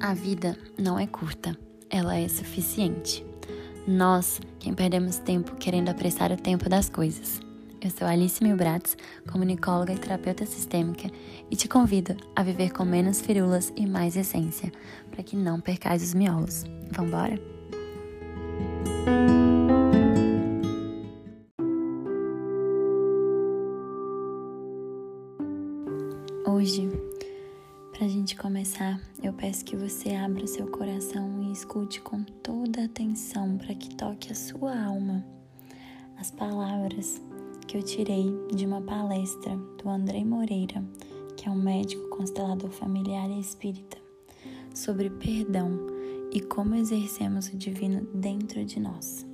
A vida não é curta, ela é suficiente. Nós, quem perdemos tempo querendo apressar o tempo das coisas. Eu sou Alice Milbratz, comunicóloga e terapeuta sistêmica, e te convido a viver com menos firulas e mais essência, para que não percais os miolos. Vambora? Peço que você abra seu coração e escute com toda atenção para que toque a sua alma as palavras que eu tirei de uma palestra do Andrei Moreira, que é um médico constelador familiar e espírita, sobre perdão e como exercemos o divino dentro de nós.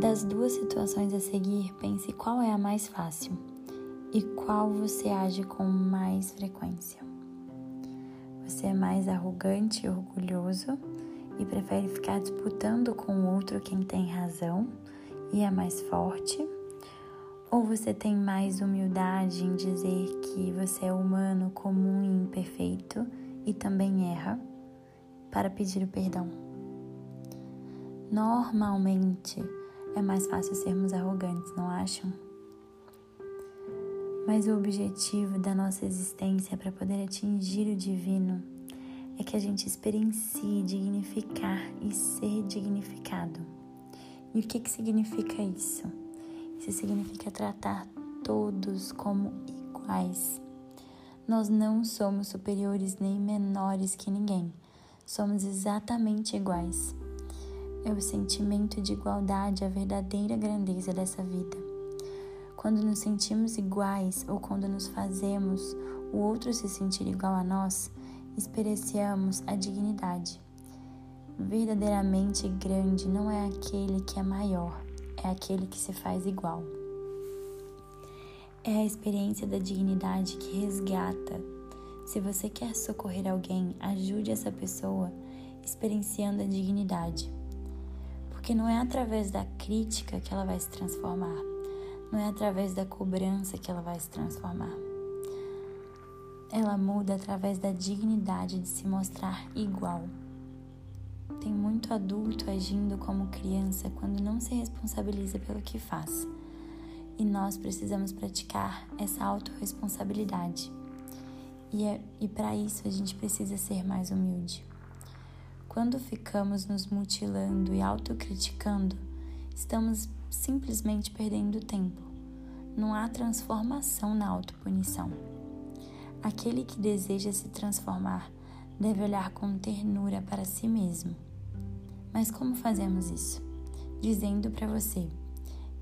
Das duas situações a seguir, pense qual é a mais fácil e qual você age com mais frequência. Você é mais arrogante e orgulhoso e prefere ficar disputando com o outro quem tem razão e é mais forte? Ou você tem mais humildade em dizer que você é humano, comum e imperfeito e também erra para pedir o perdão? Normalmente é mais fácil sermos arrogantes, não acham? Mas o objetivo da nossa existência para poder atingir o divino é que a gente experiencie dignificar e ser dignificado. E o que, que significa isso? Isso significa tratar todos como iguais. Nós não somos superiores nem menores que ninguém, somos exatamente iguais. É o sentimento de igualdade a verdadeira grandeza dessa vida. Quando nos sentimos iguais ou quando nos fazemos o outro se sentir igual a nós, experienciamos a dignidade. Verdadeiramente grande não é aquele que é maior, é aquele que se faz igual. É a experiência da dignidade que resgata. Se você quer socorrer alguém, ajude essa pessoa experienciando a dignidade. Porque não é através da crítica que ela vai se transformar, não é através da cobrança que ela vai se transformar. Ela muda através da dignidade de se mostrar igual. Tem muito adulto agindo como criança quando não se responsabiliza pelo que faz. E nós precisamos praticar essa autorresponsabilidade. E, é, e para isso a gente precisa ser mais humilde. Quando ficamos nos mutilando e autocriticando, estamos simplesmente perdendo tempo. Não há transformação na autopunição. Aquele que deseja se transformar deve olhar com ternura para si mesmo. Mas como fazemos isso? Dizendo para você: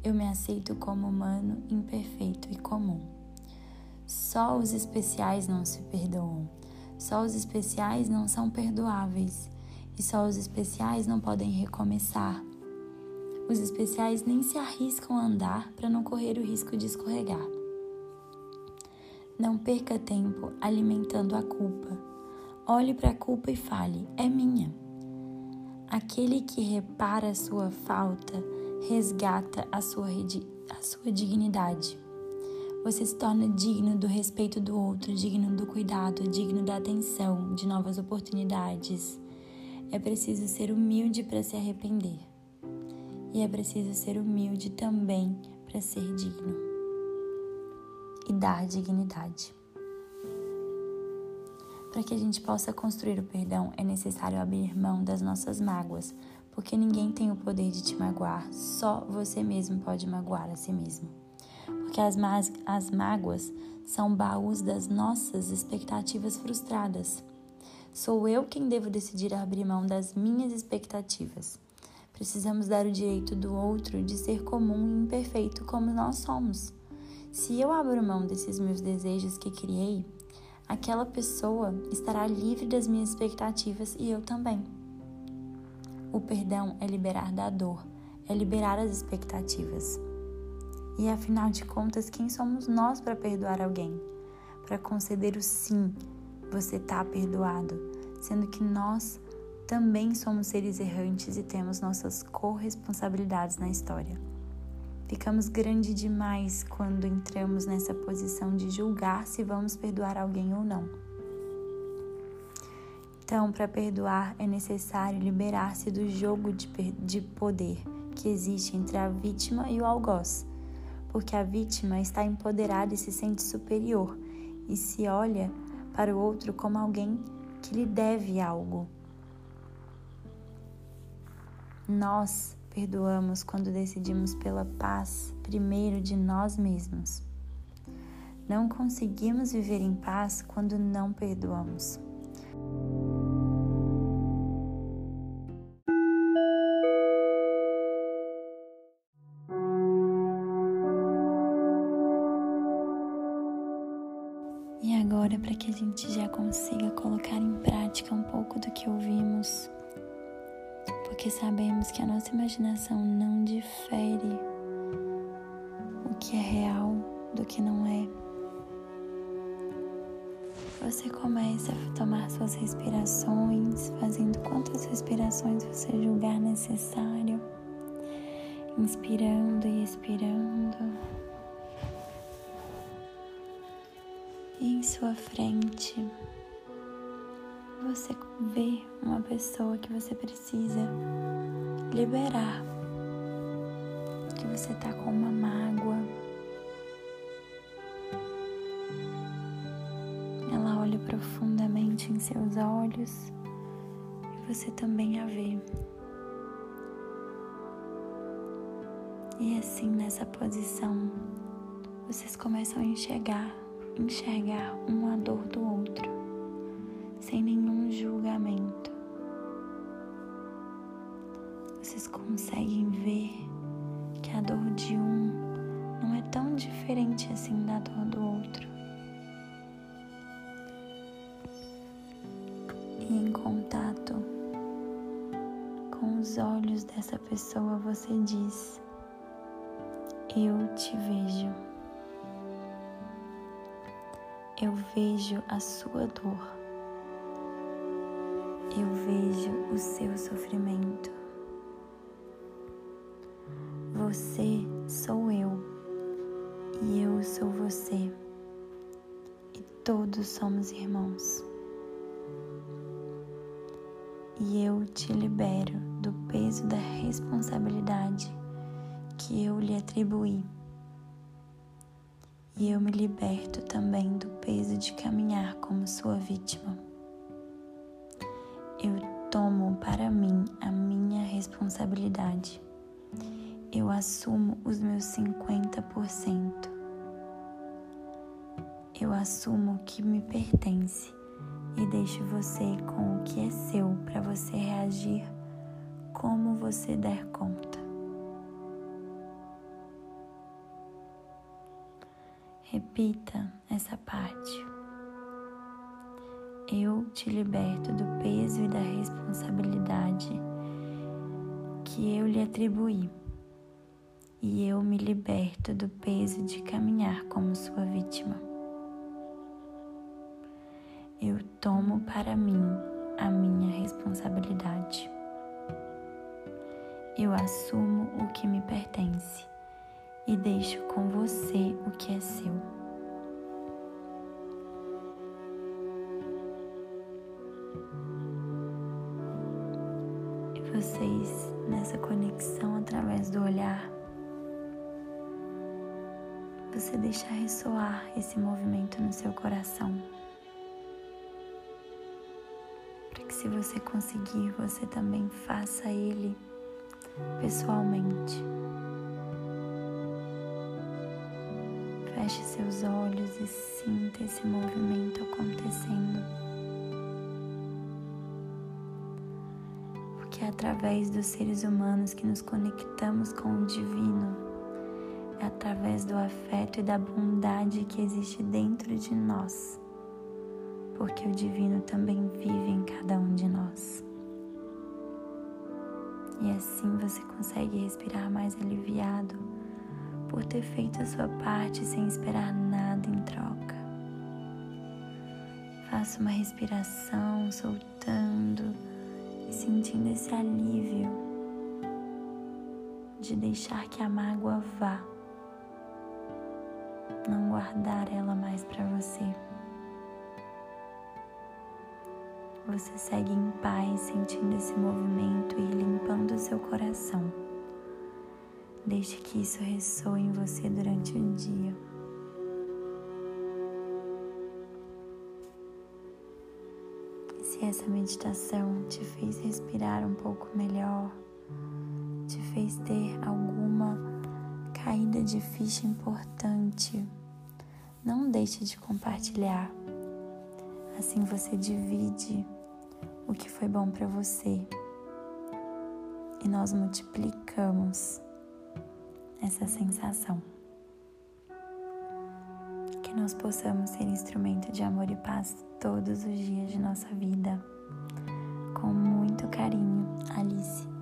Eu me aceito como humano, imperfeito e comum. Só os especiais não se perdoam. Só os especiais não são perdoáveis. E só os especiais não podem recomeçar. Os especiais nem se arriscam a andar para não correr o risco de escorregar. Não perca tempo alimentando a culpa. Olhe para a culpa e fale: é minha. Aquele que repara a sua falta resgata a sua, a sua dignidade. Você se torna digno do respeito do outro, digno do cuidado, digno da atenção, de novas oportunidades. É preciso ser humilde para se arrepender e é preciso ser humilde também para ser digno e dar dignidade. Para que a gente possa construir o perdão, é necessário abrir mão das nossas mágoas, porque ninguém tem o poder de te magoar, só você mesmo pode magoar a si mesmo. Porque as, as mágoas são baús das nossas expectativas frustradas. Sou eu quem devo decidir abrir mão das minhas expectativas. Precisamos dar o direito do outro de ser comum e imperfeito como nós somos. Se eu abro mão desses meus desejos que criei, aquela pessoa estará livre das minhas expectativas e eu também. O perdão é liberar da dor, é liberar as expectativas. E afinal de contas, quem somos nós para perdoar alguém? Para conceder o sim, você está perdoado, sendo que nós também somos seres errantes e temos nossas corresponsabilidades na história. Ficamos grande demais quando entramos nessa posição de julgar se vamos perdoar alguém ou não. Então, para perdoar é necessário liberar-se do jogo de, de poder que existe entre a vítima e o algoz, porque a vítima está empoderada e se sente superior e se olha para o outro como alguém que lhe deve algo. Nós perdoamos quando decidimos pela paz primeiro de nós mesmos. Não conseguimos viver em paz quando não perdoamos. E agora, para que a gente já consiga colocar em prática um pouco do que ouvimos, porque sabemos que a nossa imaginação não difere o que é real do que não é. Você começa a tomar suas respirações, fazendo quantas respirações você julgar necessário, inspirando e expirando. E em sua frente, você vê uma pessoa que você precisa liberar, que você tá com uma mágoa. Ela olha profundamente em seus olhos e você também a vê. E assim, nessa posição, vocês começam a enxergar enxergar uma dor do outro, sem nenhum julgamento. Vocês conseguem ver que a dor de um não é tão diferente assim da dor do outro. E em contato com os olhos dessa pessoa, você diz: Eu te vejo. Eu vejo a sua dor. Eu vejo o seu sofrimento. Você sou eu e eu sou você. E todos somos irmãos. E eu te libero do peso da responsabilidade que eu lhe atribuí e eu me liberto também do peso de caminhar como sua vítima. Eu tomo para mim a minha responsabilidade. Eu assumo os meus 50%. Eu assumo o que me pertence e deixo você com o que é seu para você reagir como você der conta. Repita essa parte. Eu te liberto do peso e da responsabilidade que eu lhe atribuí, e eu me liberto do peso de caminhar como sua vítima. Eu tomo para mim a minha responsabilidade. Eu assumo o que me pertence e deixo com você o que é seu. E vocês, nessa conexão através do olhar, você deixa ressoar esse movimento no seu coração. Para que, se você conseguir, você também faça ele pessoalmente. Feche seus olhos e sinta esse movimento acontecendo. Porque é através dos seres humanos que nos conectamos com o divino. É através do afeto e da bondade que existe dentro de nós. Porque o divino também vive em cada um de nós. E assim você consegue respirar mais aliviado por ter feito a sua parte sem esperar nada em troca. Faça uma respiração soltando esse sentindo esse alívio de deixar que a mágoa vá, não guardar ela mais para você. Você segue em paz, sentindo esse movimento e limpando seu coração. Deixe que isso ressoe em você durante o dia. Se essa meditação te fez respirar um pouco melhor, te fez ter alguma caída de ficha importante, não deixe de compartilhar. Assim você divide o que foi bom para você e nós multiplicamos essa sensação. Que nós possamos ser instrumento de amor e paz todos os dias de nossa vida. Com muito carinho, Alice.